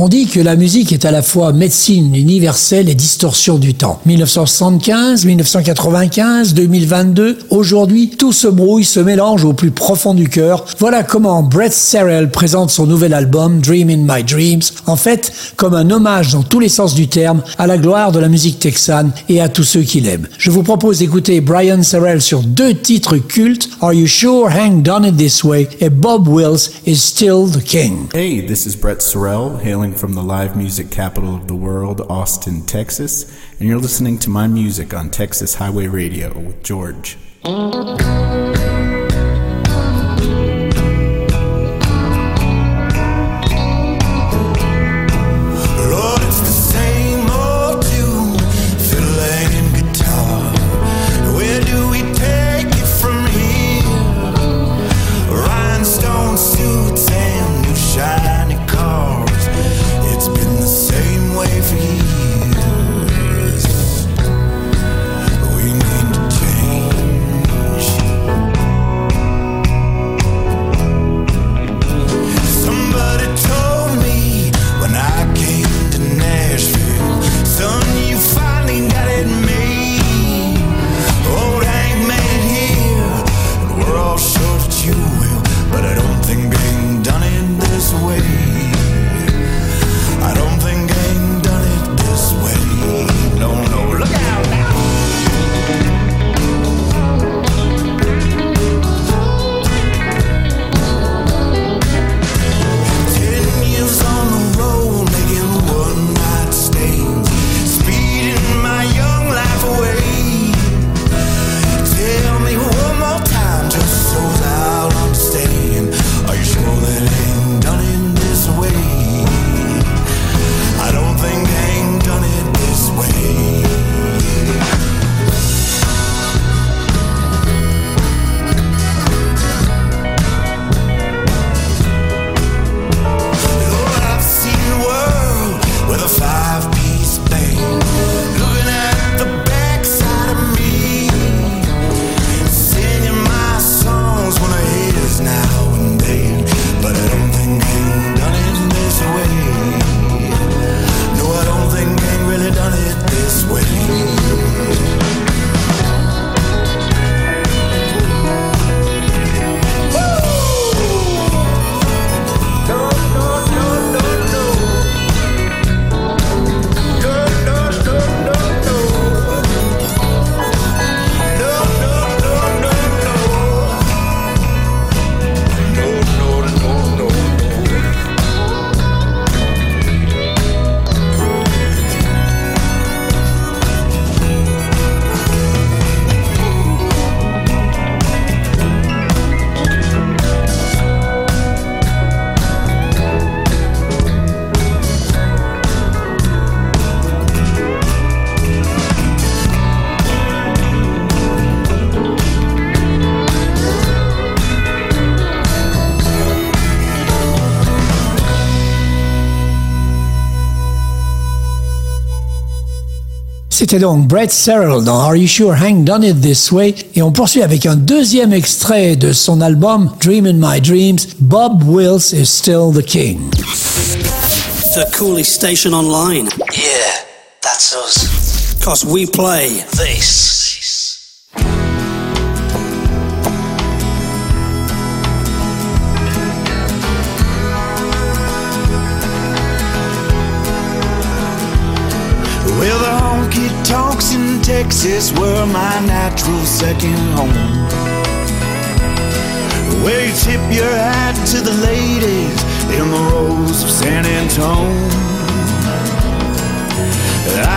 On dit que la musique est à la fois médecine universelle et distorsion du temps. 1975, 1995, 2022, aujourd'hui, tout se brouille, se mélange au plus profond du cœur. Voilà comment Brett Serrell présente son nouvel album Dream in My Dreams, en fait, comme un hommage dans tous les sens du terme à la gloire de la musique texane et à tous ceux qui l'aiment. Je vous propose d'écouter Brian Serrell sur deux titres cultes, Are You Sure Hank Done It This Way? et Bob Wills is Still the King. Hey, this is Brett Sorrell, hailing from the live music capital of the world, Austin, Texas, and you're listening to my music on Texas Highway Radio with George. C'était donc Brett Serrell dans Are You Sure? Hank Done It This Way et on poursuit avec un deuxième extrait de son album Dream in My Dreams, Bob Wills is Still the King. The coolest station online. Yeah, that's us. Cause we play This. In Texas were my natural second home. Where you tip your hat to the ladies in the rows of San Antone.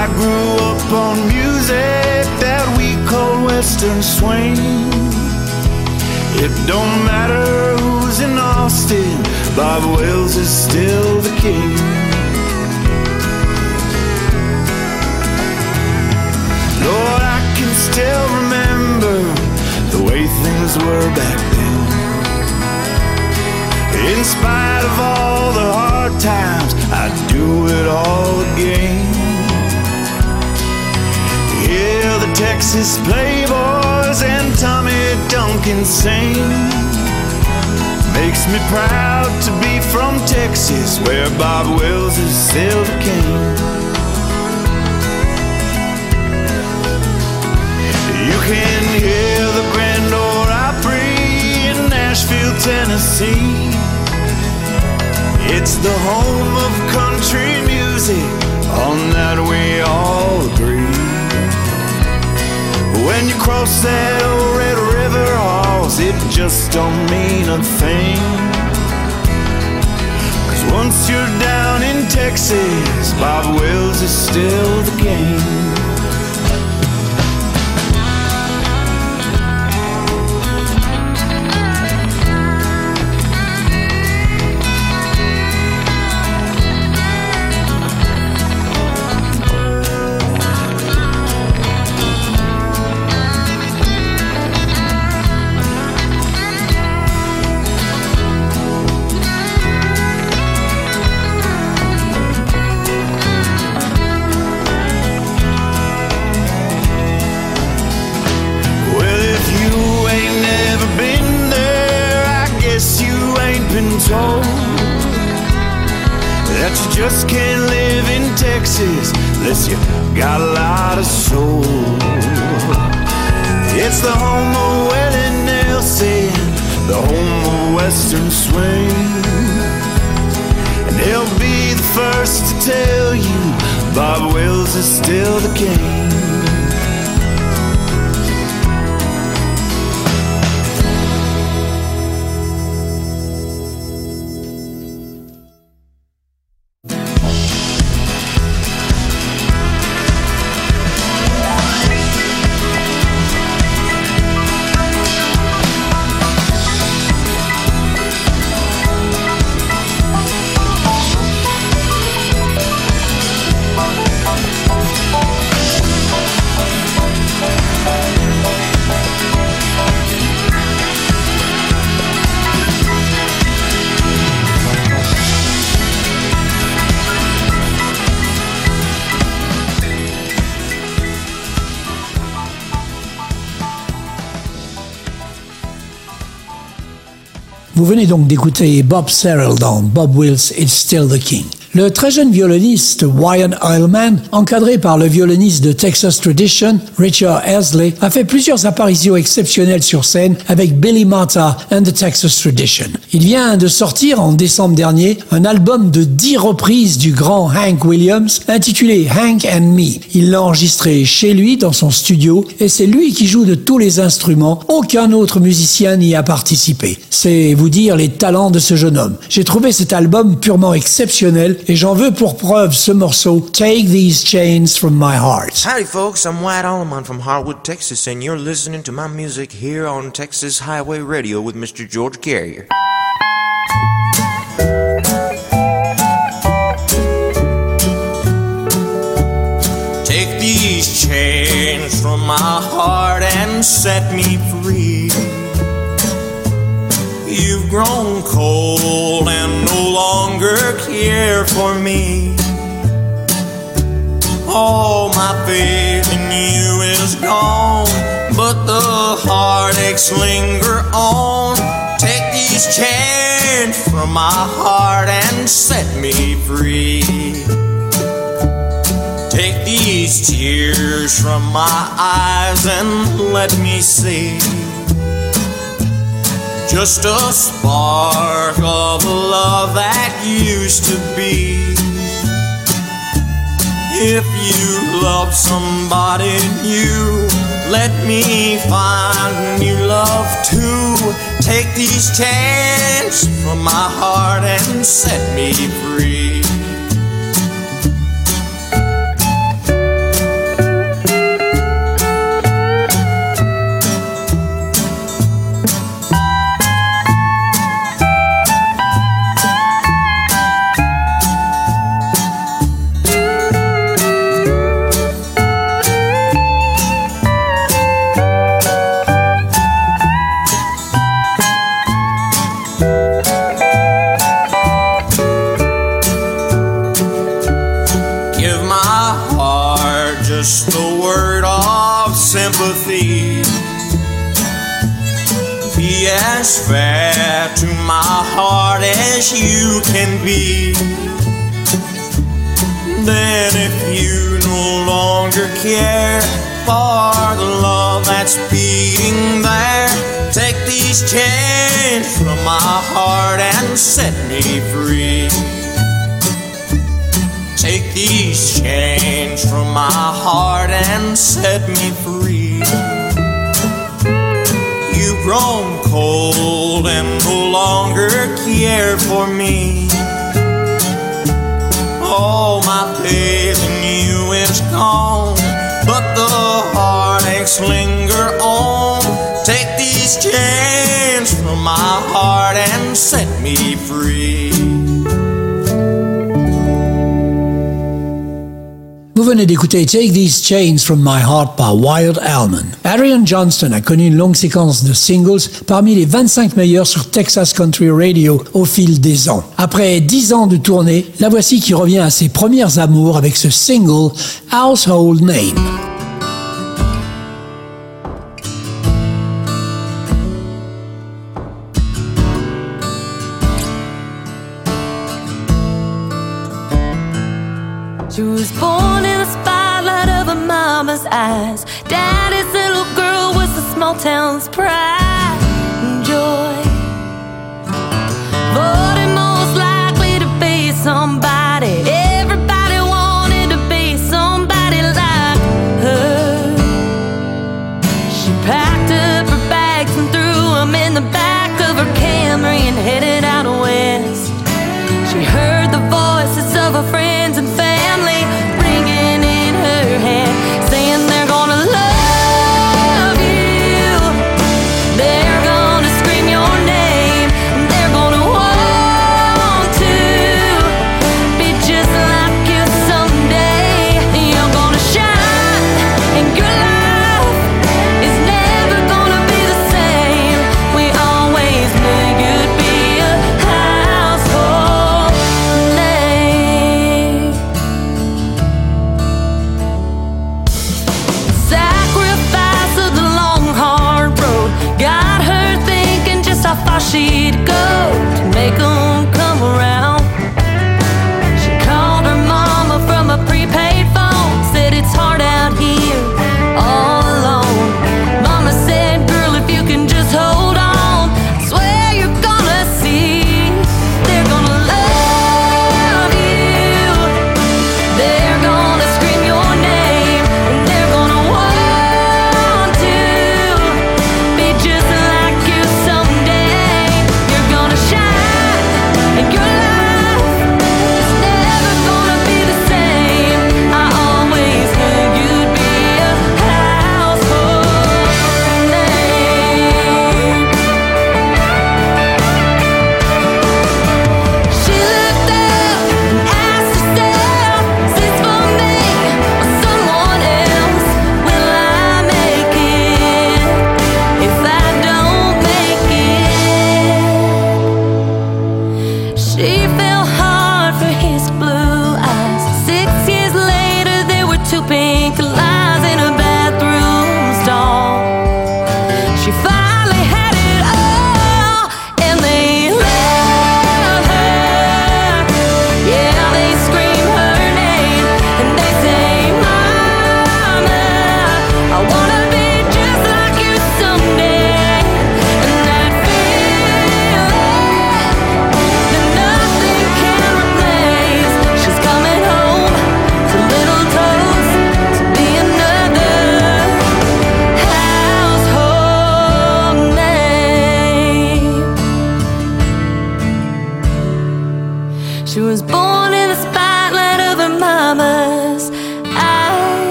I grew up on music that we call Western swing. It don't matter who's in Austin, Bob Wills is still the king. Lord, I can still remember the way things were back then. In spite of all the hard times, I'd do it all again. Hear the Texas Playboys and Tommy Duncan sing. Makes me proud to be from Texas, where Bob Wills is still the king. Tennessee. It's the home of country music, on that we all agree. When you cross that old Red River, Halls, it just don't mean a thing. Cause once you're down in Texas, Bob Wills is still the king. Vous venez donc d'écouter Bob Serrell dans Bob Wills is Still the King. Le très jeune violoniste Wyatt Eilman, encadré par le violoniste de Texas Tradition, Richard Esley, a fait plusieurs apparitions exceptionnelles sur scène avec Billy Mata and the Texas Tradition. Il vient de sortir en décembre dernier un album de 10 reprises du grand Hank Williams intitulé Hank and Me. Il l'a enregistré chez lui dans son studio et c'est lui qui joue de tous les instruments. Aucun autre musicien n'y a participé. C'est vous dire les talents de ce jeune homme. J'ai trouvé cet album purement exceptionnel et j'en veux pour preuve ce morceau Take These Chains from My Heart. Howdy, folks. I'm Wyatt Aleman from Harwood, Texas, and you're listening to my music here on Texas Highway Radio with Mr. George Carrier. Take these chains from my heart and set me free. You've grown cold and longer care for me. All my faith in you is gone, but the heartaches linger on. Take these chains from my heart and set me free. Take these tears from my eyes and let me see just a spark of love that used to be. If you love somebody new, let me find new love too. Take these chains from my heart and set me free. you can be. Then, if you no longer care for the love that's beating there, take these chains from my heart and set me free. Take these chains from my heart and set me free. You've grown longer care for me. All my faith in you is gone, but the heartaches linger on. Take these chains from my heart and set me free. venez d'écouter Take These Chains From My Heart par Wild Almond. Arian Johnston a connu une longue séquence de singles parmi les 25 meilleurs sur Texas Country Radio au fil des ans. Après 10 ans de tournée, la voici qui revient à ses premières amours avec ce single Household Name. sounds pretty.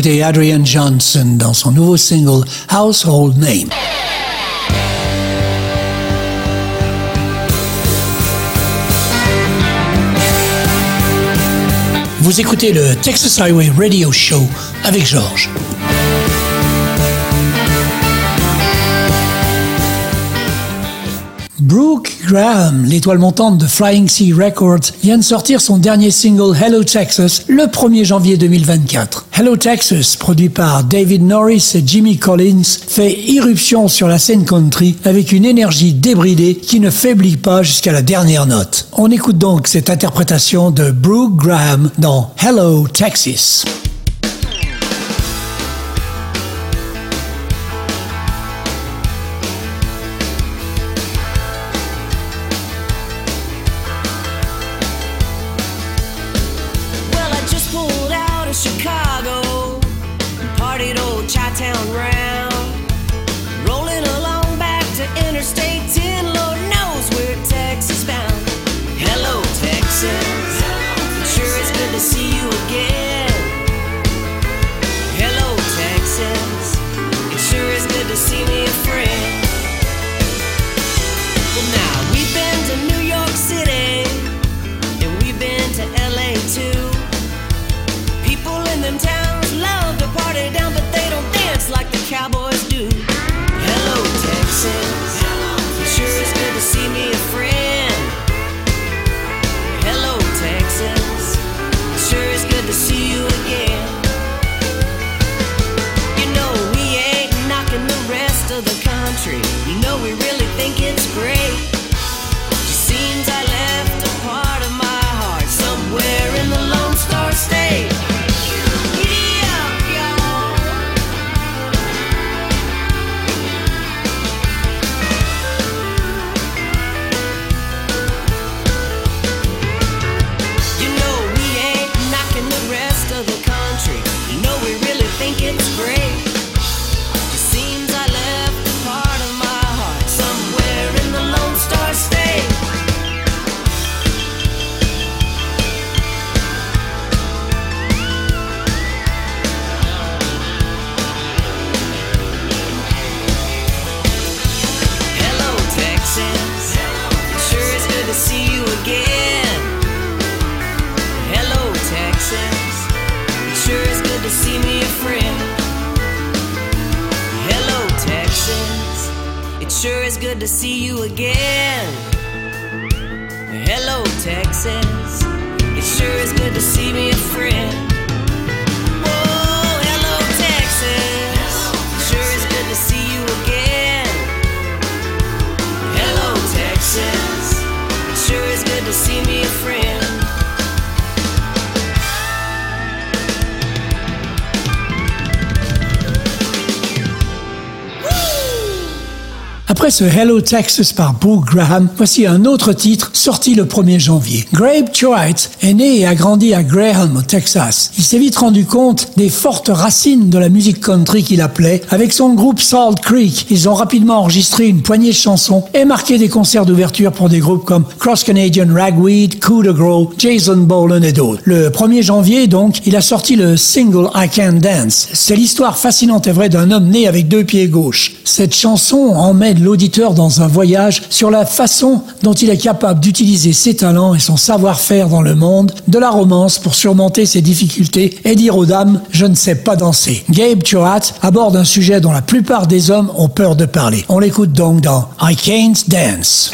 écouter Adrian Johnson dans son nouveau single Household Name. Vous écoutez le Texas Highway Radio Show avec Georges. Brooke Graham, l'étoile montante de Flying Sea Records, vient de sortir son dernier single Hello Texas le 1er janvier 2024. Hello Texas, produit par David Norris et Jimmy Collins, fait irruption sur la scène country avec une énergie débridée qui ne faiblit pas jusqu'à la dernière note. On écoute donc cette interprétation de Brooke Graham dans Hello Texas. Know, we really Hello Texas par Brooke Graham, voici un autre titre sorti le 1er janvier. Grabe Choate est né et a grandi à Graham, au Texas. Il s'est vite rendu compte des fortes racines de la musique country qu'il appelait. Avec son groupe Salt Creek, ils ont rapidement enregistré une poignée de chansons et marqué des concerts d'ouverture pour des groupes comme Cross Canadian Ragweed, Coup de Gros, Jason Bolan et d'autres. Le 1er janvier, donc, il a sorti le single I Can Dance. C'est l'histoire fascinante et vraie d'un homme né avec deux pieds gauches. Cette chanson emmène dans un voyage sur la façon dont il est capable d'utiliser ses talents et son savoir-faire dans le monde, de la romance pour surmonter ses difficultés et dire aux dames « je ne sais pas danser ». Gabe Choate aborde un sujet dont la plupart des hommes ont peur de parler. On l'écoute donc dans « I Can't Dance ».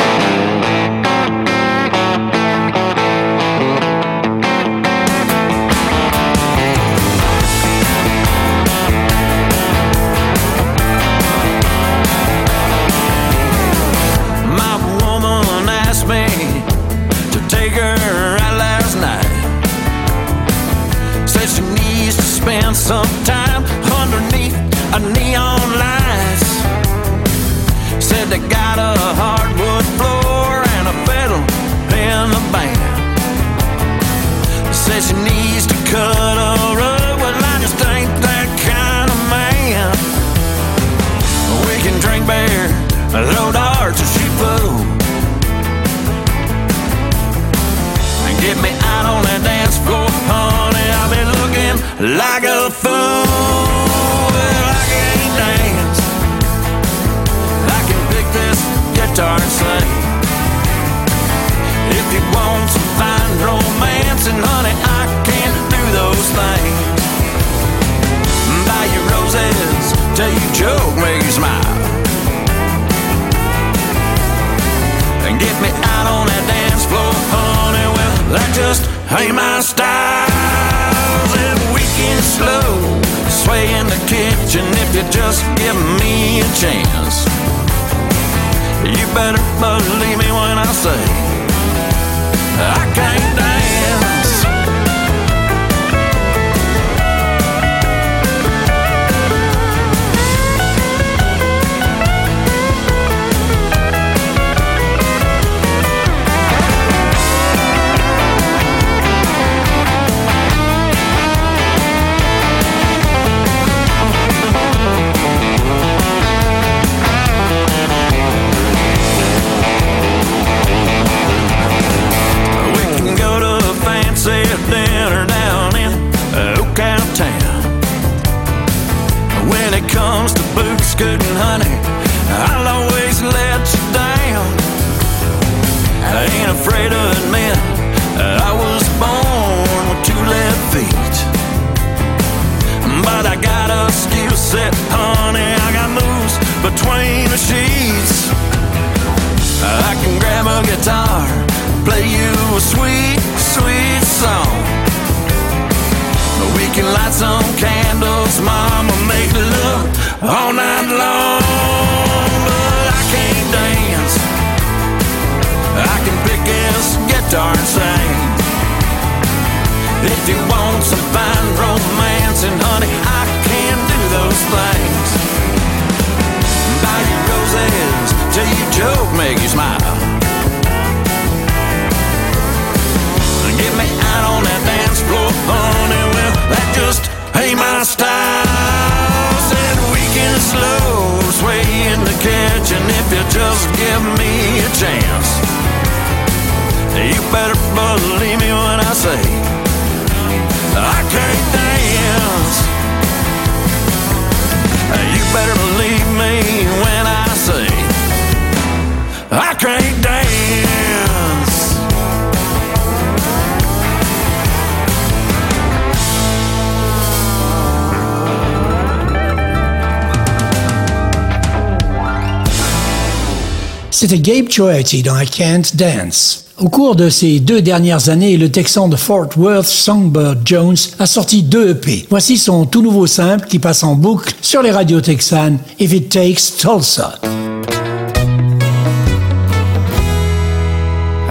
C'était Gabe Choate dans I Can't Dance. Au cours de ces deux dernières années, le Texan de Fort Worth, Songbird Jones, a sorti deux EP. Voici son tout nouveau simple qui passe en boucle sur les radios texanes, If It Takes Tulsa.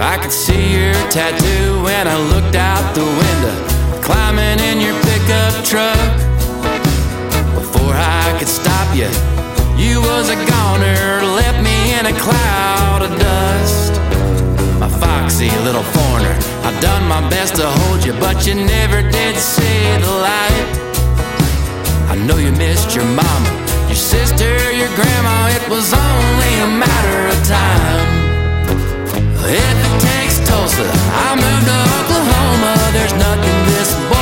I could see your tattoo when I looked out the window, climbing in your pickup truck. Before I could stop you. a foxy little foreigner. I've done my best to hold you, but you never did see the light. I know you missed your mama, your sister, your grandma. It was only a matter of time. If it takes Tulsa, I move to Oklahoma. There's nothing this boy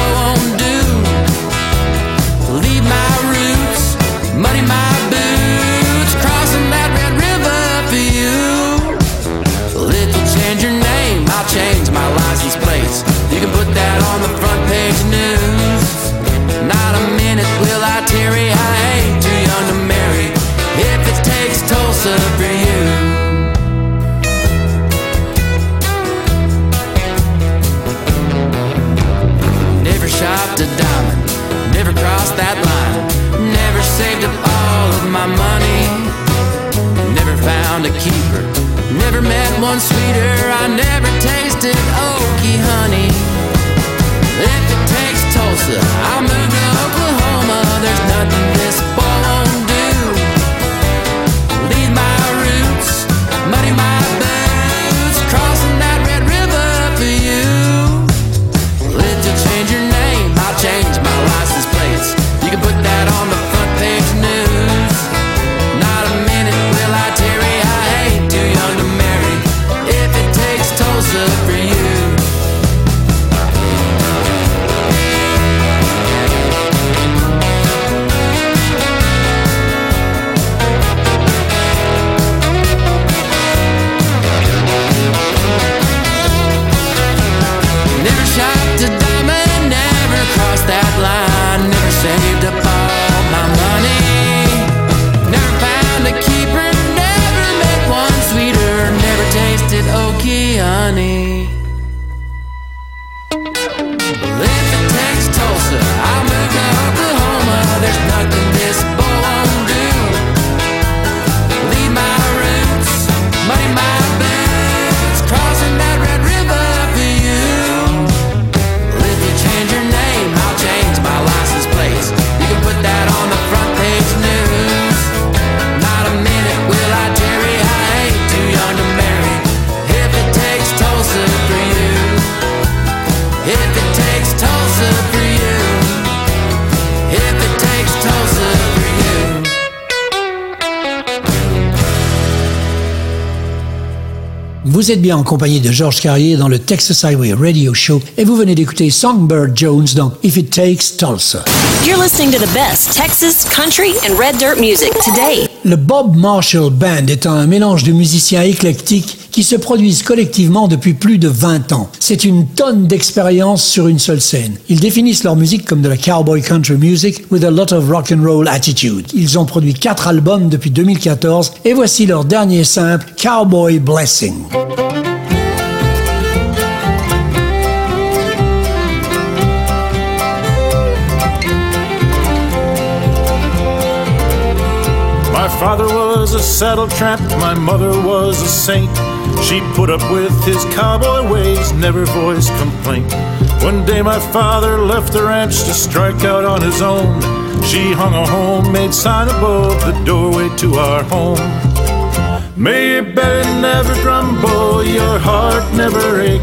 met one sweeter. I never Vous êtes bien en compagnie de Georges Carrier dans le Texas Highway Radio Show et vous venez d'écouter Songbird Jones dans If It Takes Tulsa. You're listening to the best Texas, country, and red dirt music today. Le Bob Marshall Band est un mélange de musiciens éclectiques qui se produisent collectivement depuis plus de 20 ans. C'est une tonne d'expérience sur une seule scène. Ils définissent leur musique comme de la cowboy country music with a lot of rock and roll attitude. Ils ont produit quatre albums depuis 2014 et voici leur dernier simple Cowboy Blessing. Father was a saddle tramp, my mother was a saint. She put up with his cowboy ways, never voiced complaint. One day my father left the ranch to strike out on his own. She hung a homemade sign above the doorway to our home. May your belly never grumble, your heart never ache,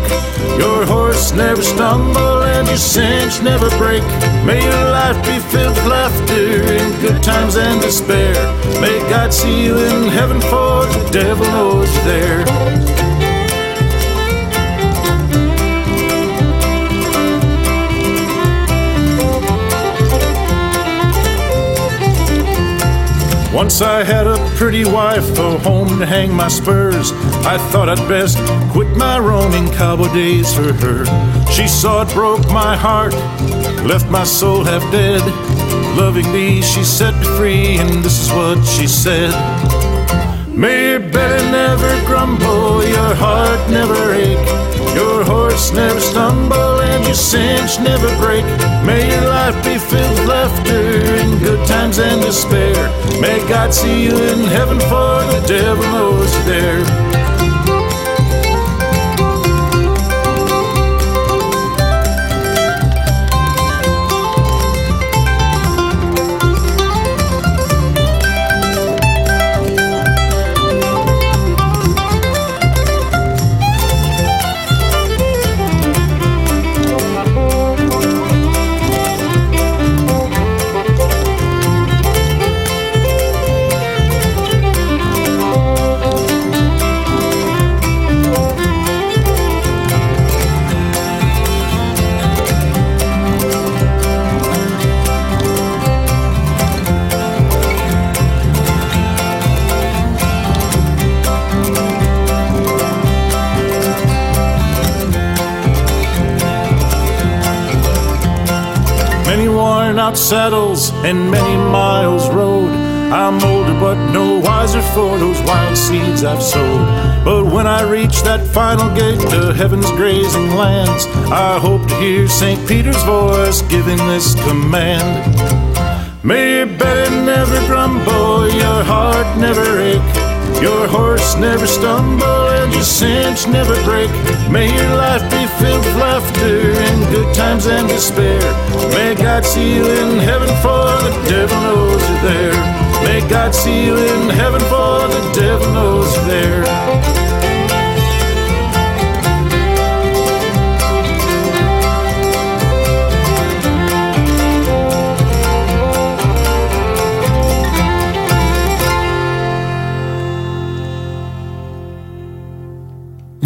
your horse never stumble, and your cinch never break. May your life be filled with laughter in good times and despair. May God see you in heaven, for the devil knows you're there. Once I had a pretty wife, a home to hang my spurs. I thought I'd best quit my roaming cowboy days for her. She saw it broke my heart, left my soul half dead. Loving me, she set me free, and this is what she said. May your belly never grumble, your heart never ache, your horse never stumble, and your cinch never break. May your life be filled with laughter times and despair. May God see you in heaven, for the devil knows you're there. And many miles rode. I'm older but no wiser for those wild seeds I've sowed. But when I reach that final gate to heaven's grazing lands, I hope to hear St. Peter's voice giving this command. May your belly never grumble, your heart never ache, your horse never stumble, and your cinch never break. May your life be filled with laughter in good times and despair. May God see you in heaven, for the devil knows you're there. May God see you in heaven, for the devil knows you're there.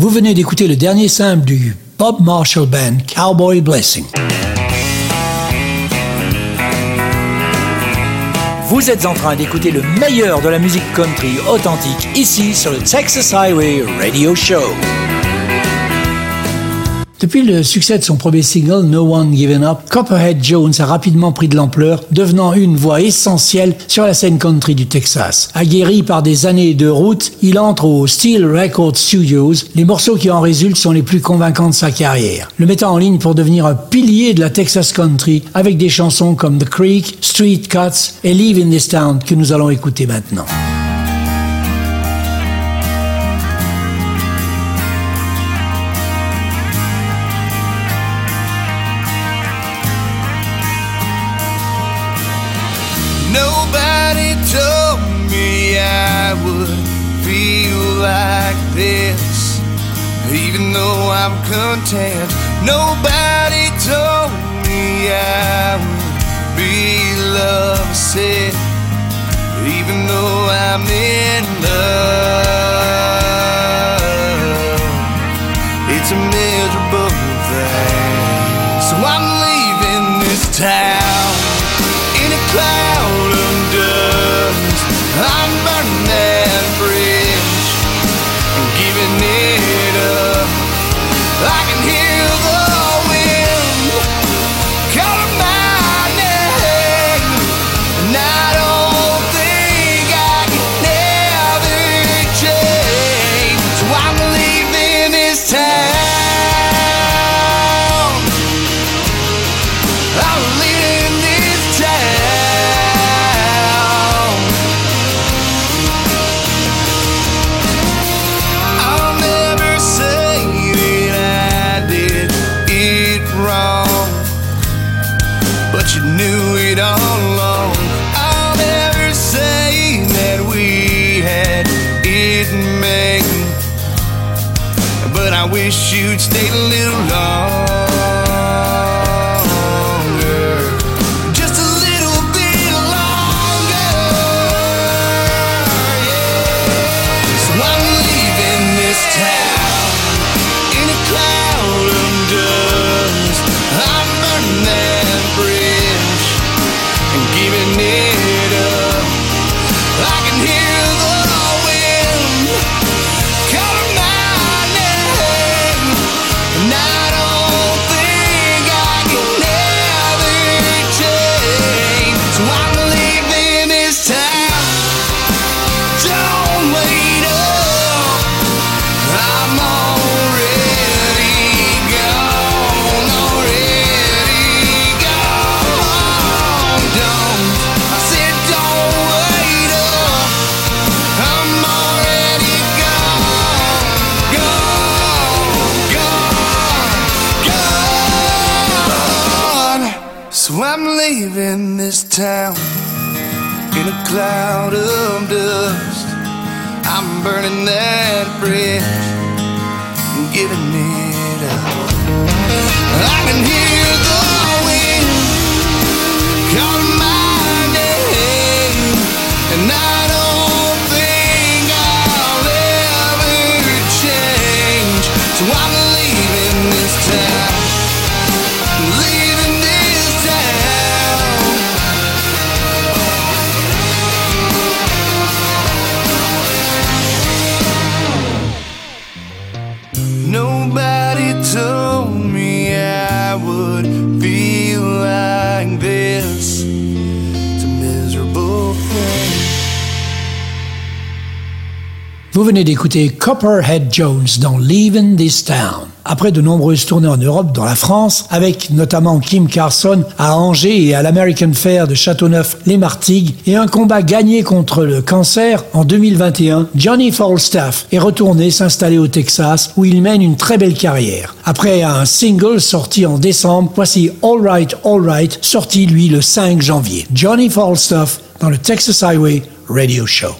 Vous venez d'écouter le dernier simple du Bob Marshall Band, Cowboy Blessing. Vous êtes en train d'écouter le meilleur de la musique country authentique ici sur le Texas Highway Radio Show. Depuis le succès de son premier single No One Given Up, Copperhead Jones a rapidement pris de l'ampleur, devenant une voix essentielle sur la scène country du Texas. Aguerri par des années de route, il entre au Steel Record Studios. Les morceaux qui en résultent sont les plus convaincants de sa carrière, le mettant en ligne pour devenir un pilier de la Texas country avec des chansons comme The Creek, Street Cuts et Live in This Town que nous allons écouter maintenant. This, even though I'm content. Nobody told me I would be lovesick, even though I'm in love. It's a miserable thing, so I'm leaving this town Vous venez d'écouter Copperhead Jones dans Leaving This Town. Après de nombreuses tournées en Europe, dans la France, avec notamment Kim Carson à Angers et à l'American Fair de Châteauneuf-les-Martigues, et un combat gagné contre le cancer en 2021, Johnny Falstaff est retourné s'installer au Texas où il mène une très belle carrière. Après un single sorti en décembre, voici All Right, All Right, sorti lui le 5 janvier. Johnny Falstaff dans le Texas Highway Radio Show.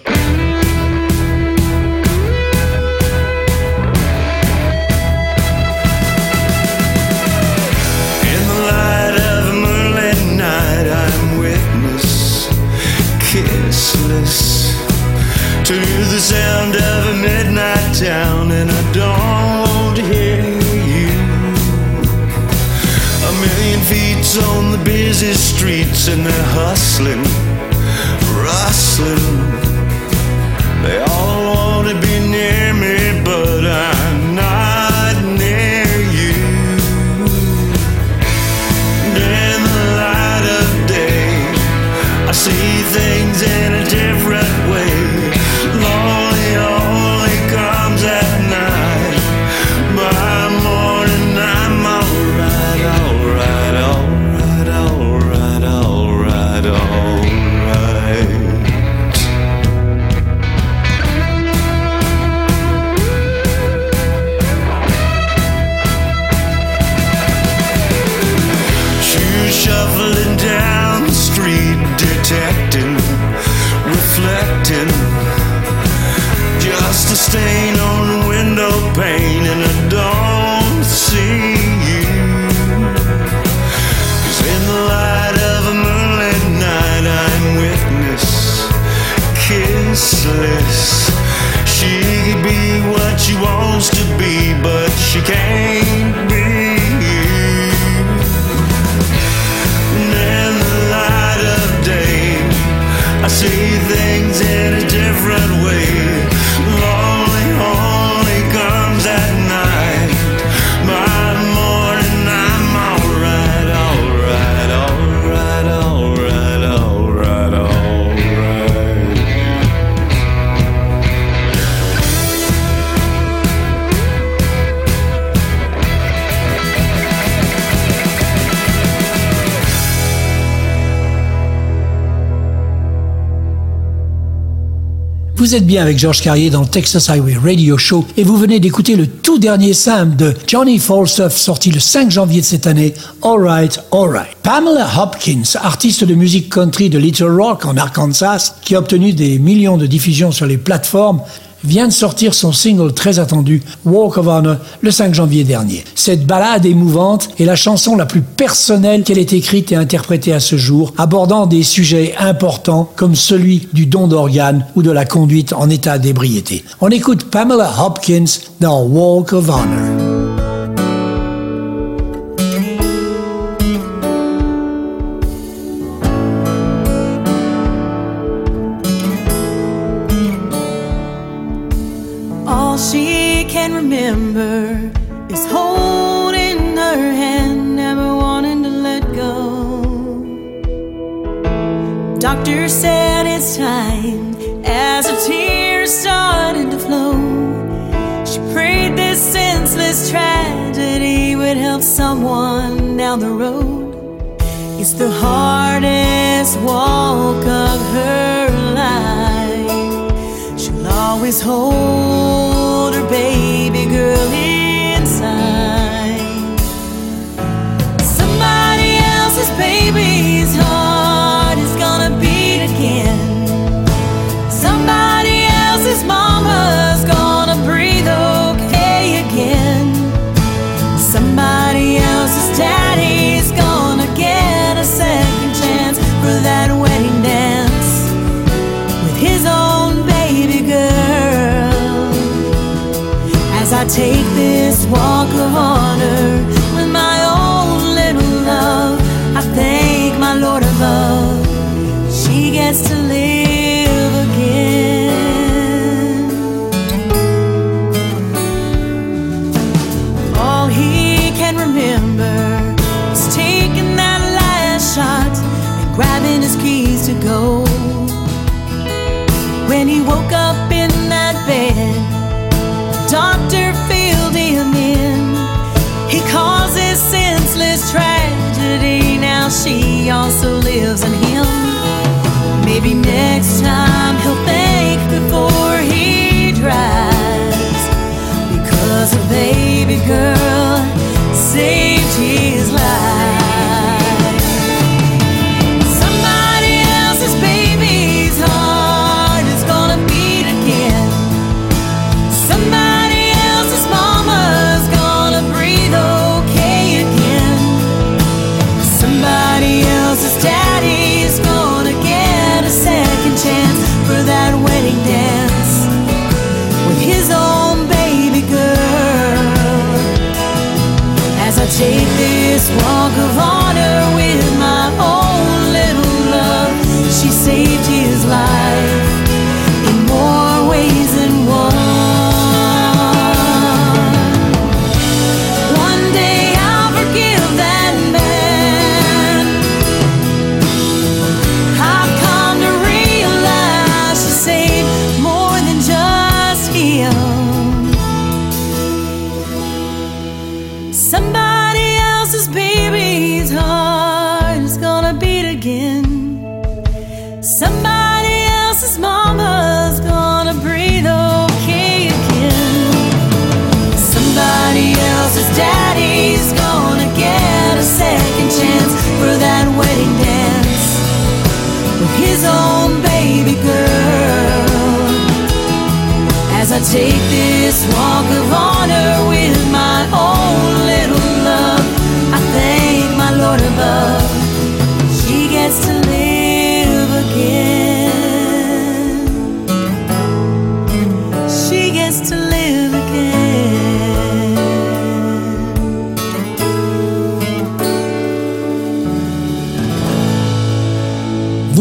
Sound of a midnight town, and I don't hear you. A million feet on the busy streets, and they're hustling, rustling. Vous êtes bien avec Georges Carrier dans le Texas Highway Radio Show et vous venez d'écouter le tout dernier simple de Johnny Falstaff sorti le 5 janvier de cette année, Alright, Alright. Pamela Hopkins, artiste de musique country de Little Rock en Arkansas, qui a obtenu des millions de diffusions sur les plateformes, vient de sortir son single très attendu, Walk of Honor, le 5 janvier dernier. Cette ballade émouvante est la chanson la plus personnelle qu'elle ait écrite et interprétée à ce jour, abordant des sujets importants comme celui du don d'organes ou de la conduite en état d'ébriété. On écoute Pamela Hopkins dans Walk of Honor. Remember is holding her hand, never wanting to let go. Doctor said it's time as her tears started to flow. She prayed this senseless tragedy would help someone down the road. It's the hardest walk of her life. She'll always hold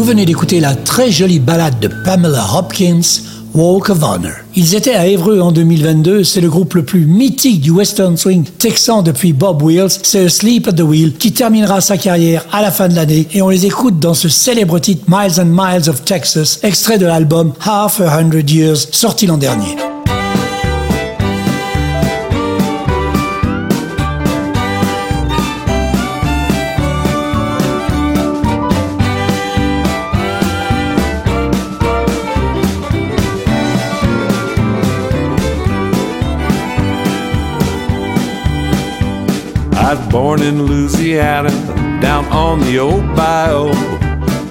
venez d'écouter la très jolie ballade de Pamela Hopkins, Walk of Honor. Ils étaient à Évreux en 2022, c'est le groupe le plus mythique du western swing texan depuis Bob Wills, c'est Sleep at the Wheel, qui terminera sa carrière à la fin de l'année et on les écoute dans ce célèbre titre Miles and Miles of Texas, extrait de l'album Half a Hundred Years, sorti l'an dernier. I was born in Louisiana, down on the old bayou.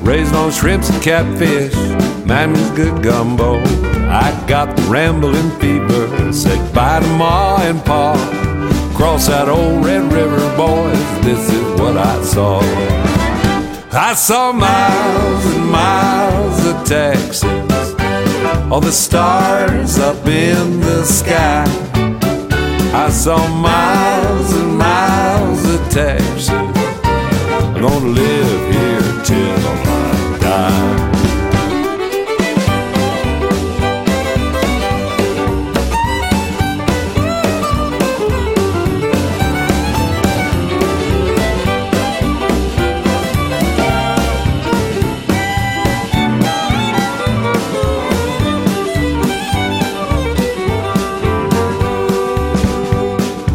Raised on shrimps and catfish, mammy's good gumbo. I got the rambling fever, said bye to ma and pa. Cross that old Red River, boys, this is what I saw. I saw miles and miles of Texas, all the stars up in the sky. I saw miles and miles Texas. I'm gonna live here till I die.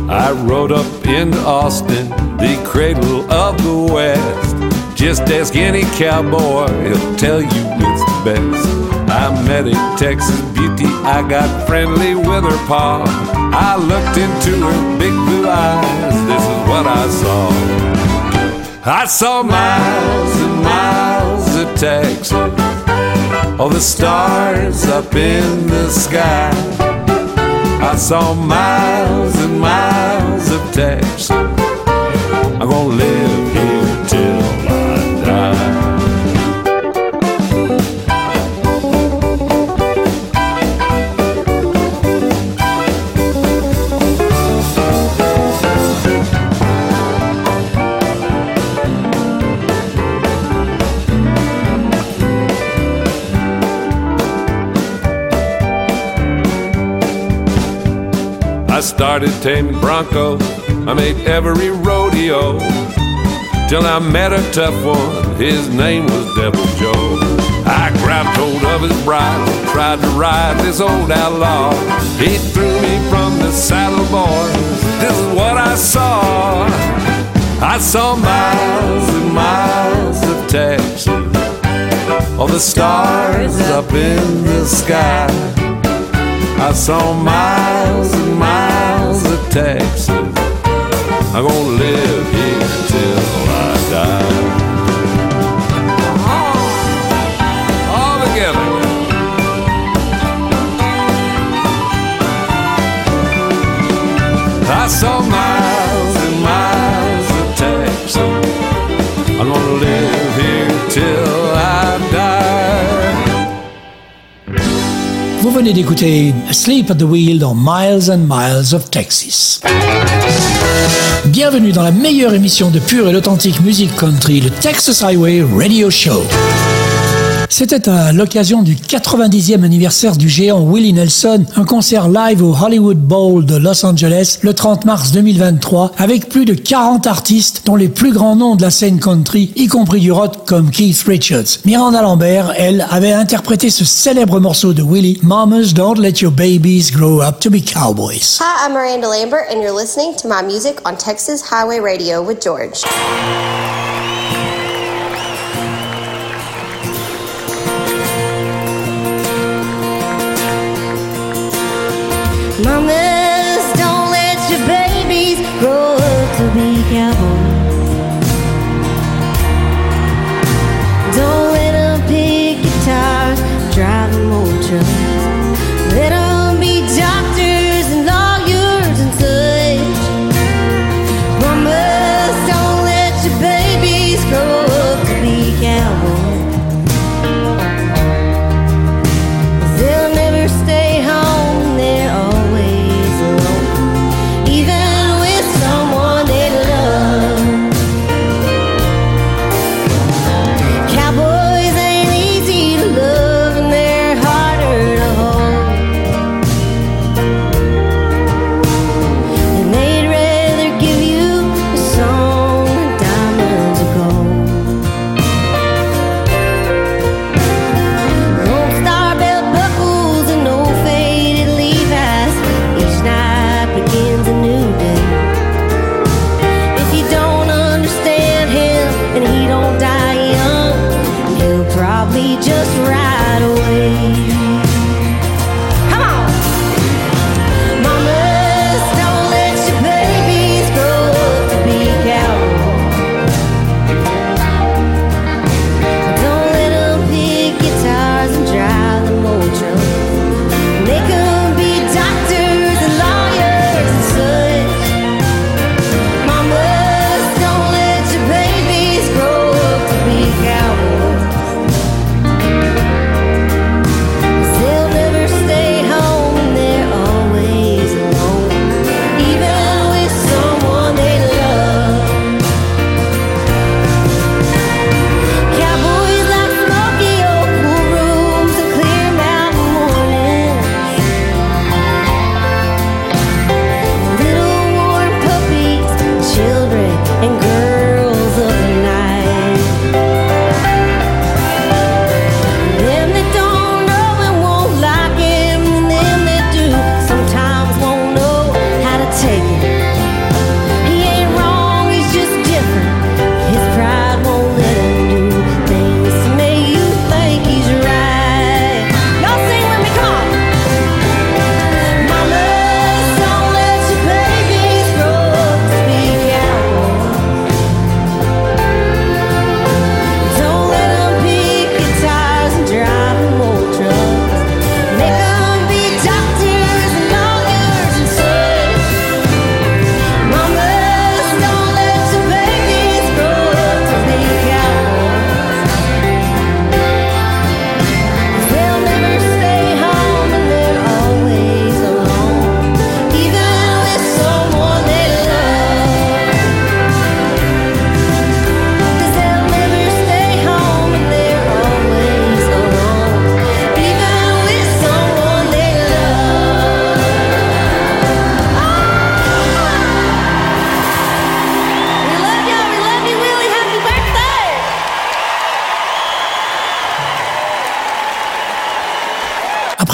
I rode up into Austin, the cradle of the West. Just ask any cowboy, he'll tell you it's the best. I met a Texas beauty, I got friendly with her paw. I looked into her big blue eyes, this is what I saw. I saw miles and miles of Texas, all the stars up in the sky. I saw miles and miles of Texas. I'm gonna live here started taming bronco. I made every rodeo till I met a tough one. His name was Devil Joe. I grabbed hold of his bridle, tried to ride this old outlaw. He threw me from the saddle, boy. This is what I saw. I saw miles and miles of Texas, all the stars up in the sky. I saw miles and miles of Texas. I'm gonna live here till I die. All together. I saw miles venez d'écouter Sleep at the Wheel dans Miles and Miles of Texas. Bienvenue dans la meilleure émission de pure et authentique musique country, le Texas Highway Radio Show. C'était à l'occasion du 90e anniversaire du géant Willie Nelson, un concert live au Hollywood Bowl de Los Angeles le 30 mars 2023 avec plus de 40 artistes dont les plus grands noms de la scène country, y compris du rock comme Keith Richards. Miranda Lambert, elle, avait interprété ce célèbre morceau de Willie, Mamas Don't Let Your Babies Grow Up to Be Cowboys. Hi, I'm Miranda Lambert, and you're listening to my music on Texas Highway Radio with George.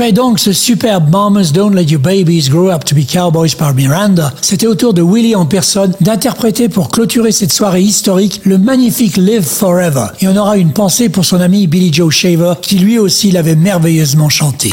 Après donc ce superbe Mamas Don't Let Your Babies Grow Up to Be Cowboys par Miranda, c'était au tour de Willie en personne d'interpréter pour clôturer cette soirée historique le magnifique Live Forever. Et on aura une pensée pour son ami Billy Joe Shaver qui lui aussi l'avait merveilleusement chanté.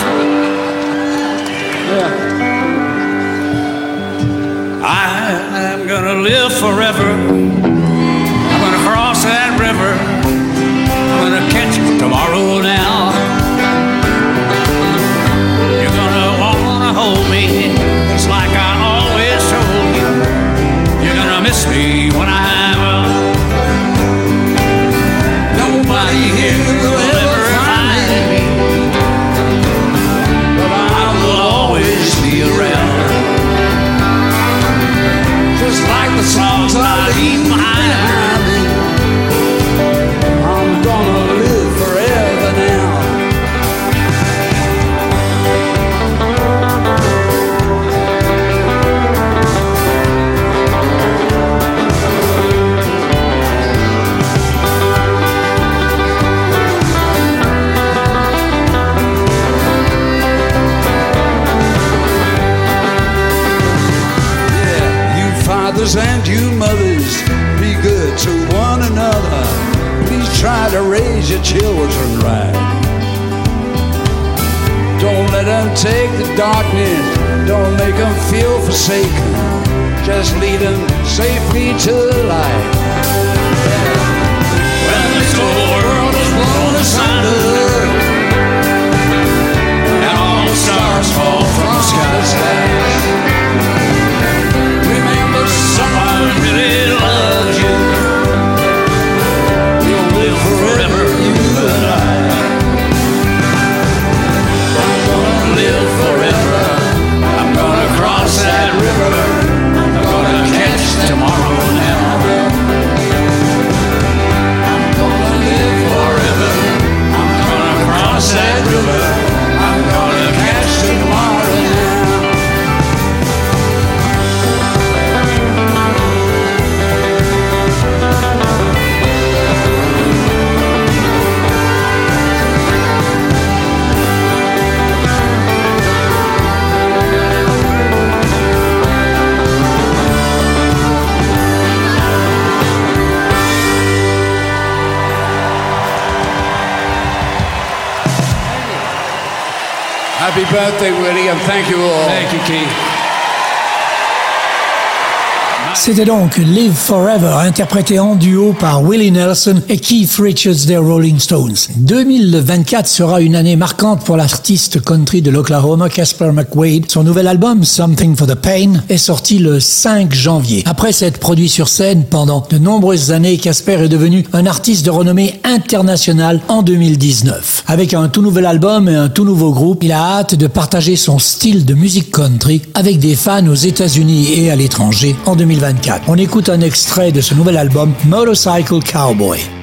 Children right. Don't let them take the darkness, don't make them feel forsaken. Just lead them safely to the light. When this whole world is blown asunder, and all the stars fall from the sky. Happy birthday, Willie, and thank you all. Thank you, Keith. C'était donc Live Forever, interprété en duo par Willie Nelson et Keith Richards des Rolling Stones. 2024 sera une année marquante pour l'artiste country de l'Oklahoma, Casper McWade. Son nouvel album, Something for the Pain, est sorti le 5 janvier. Après s'être produit sur scène pendant de nombreuses années, Casper est devenu un artiste de renommée internationale en 2019. Avec un tout nouvel album et un tout nouveau groupe, il a hâte de partager son style de musique country avec des fans aux États-Unis et à l'étranger en 2024. On écoute un extrait de ce nouvel album, Motorcycle Cowboy.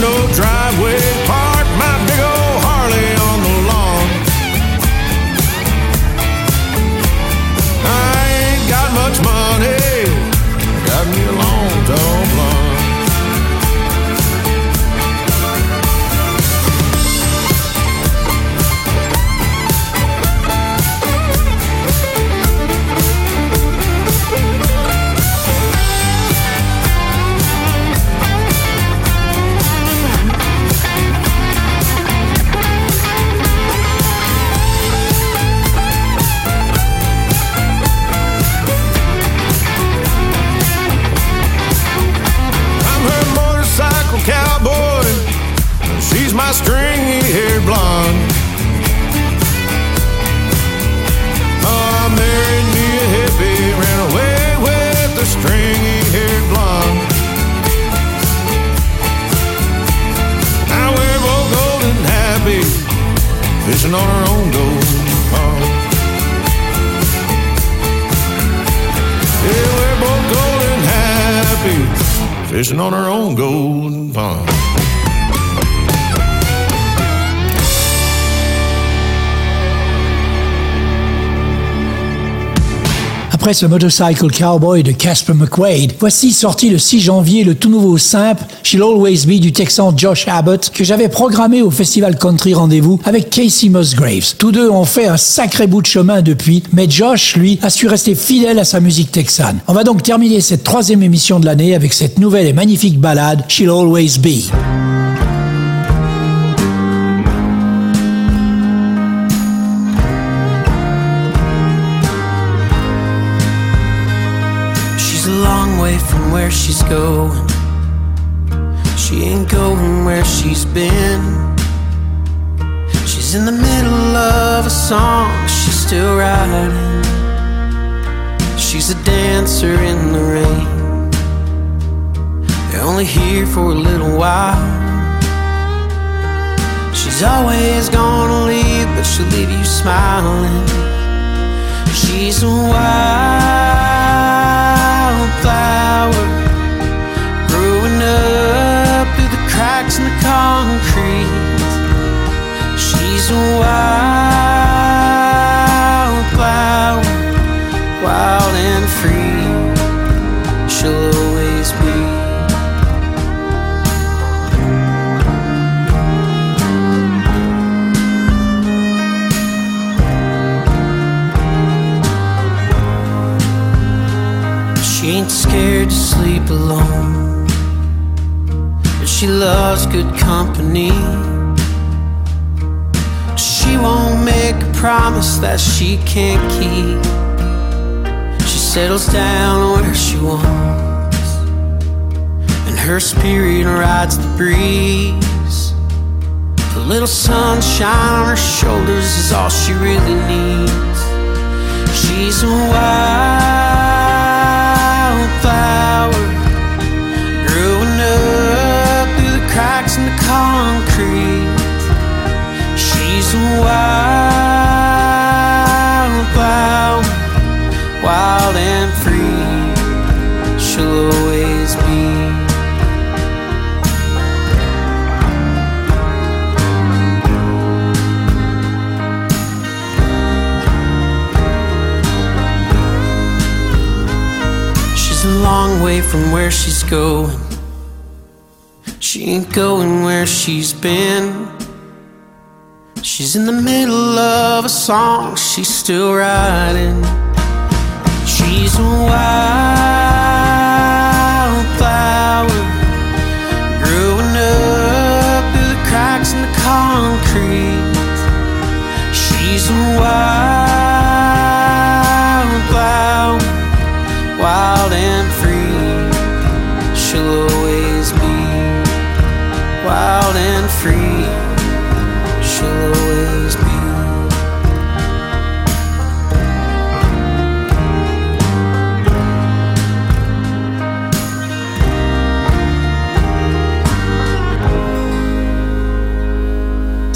no drive. Ce Motorcycle Cowboy de Casper McQuaid, voici sorti le 6 janvier le tout nouveau simple She'll Always Be du Texan Josh Abbott que j'avais programmé au Festival Country Rendez-vous avec Casey Musgraves. Tous deux ont fait un sacré bout de chemin depuis, mais Josh, lui, a su rester fidèle à sa musique texane. On va donc terminer cette troisième émission de l'année avec cette nouvelle et magnifique ballade She'll Always Be. Going. She ain't going where she's been. She's in the middle of a song, she's still writing. She's a dancer in the rain. They're only here for a little while. She's always gonna leave, but she'll leave you smiling. She's a wildflower concrete. She's a wildflower, wild and free. She'll always be. She ain't scared to sleep alone, she loves good company. She won't make a promise that she can't keep. She settles down where she wants, and her spirit rides the breeze. A little sunshine on her shoulders is all she really needs. She's a wildflower concrete. She's a wildflower, wild and free. She'll always be. She's a long way from where she's going. She ain't going where she's been. She's in the middle of a song, she's still writing. She's a wildflower growing up through the cracks in the concrete. She's a wildflower,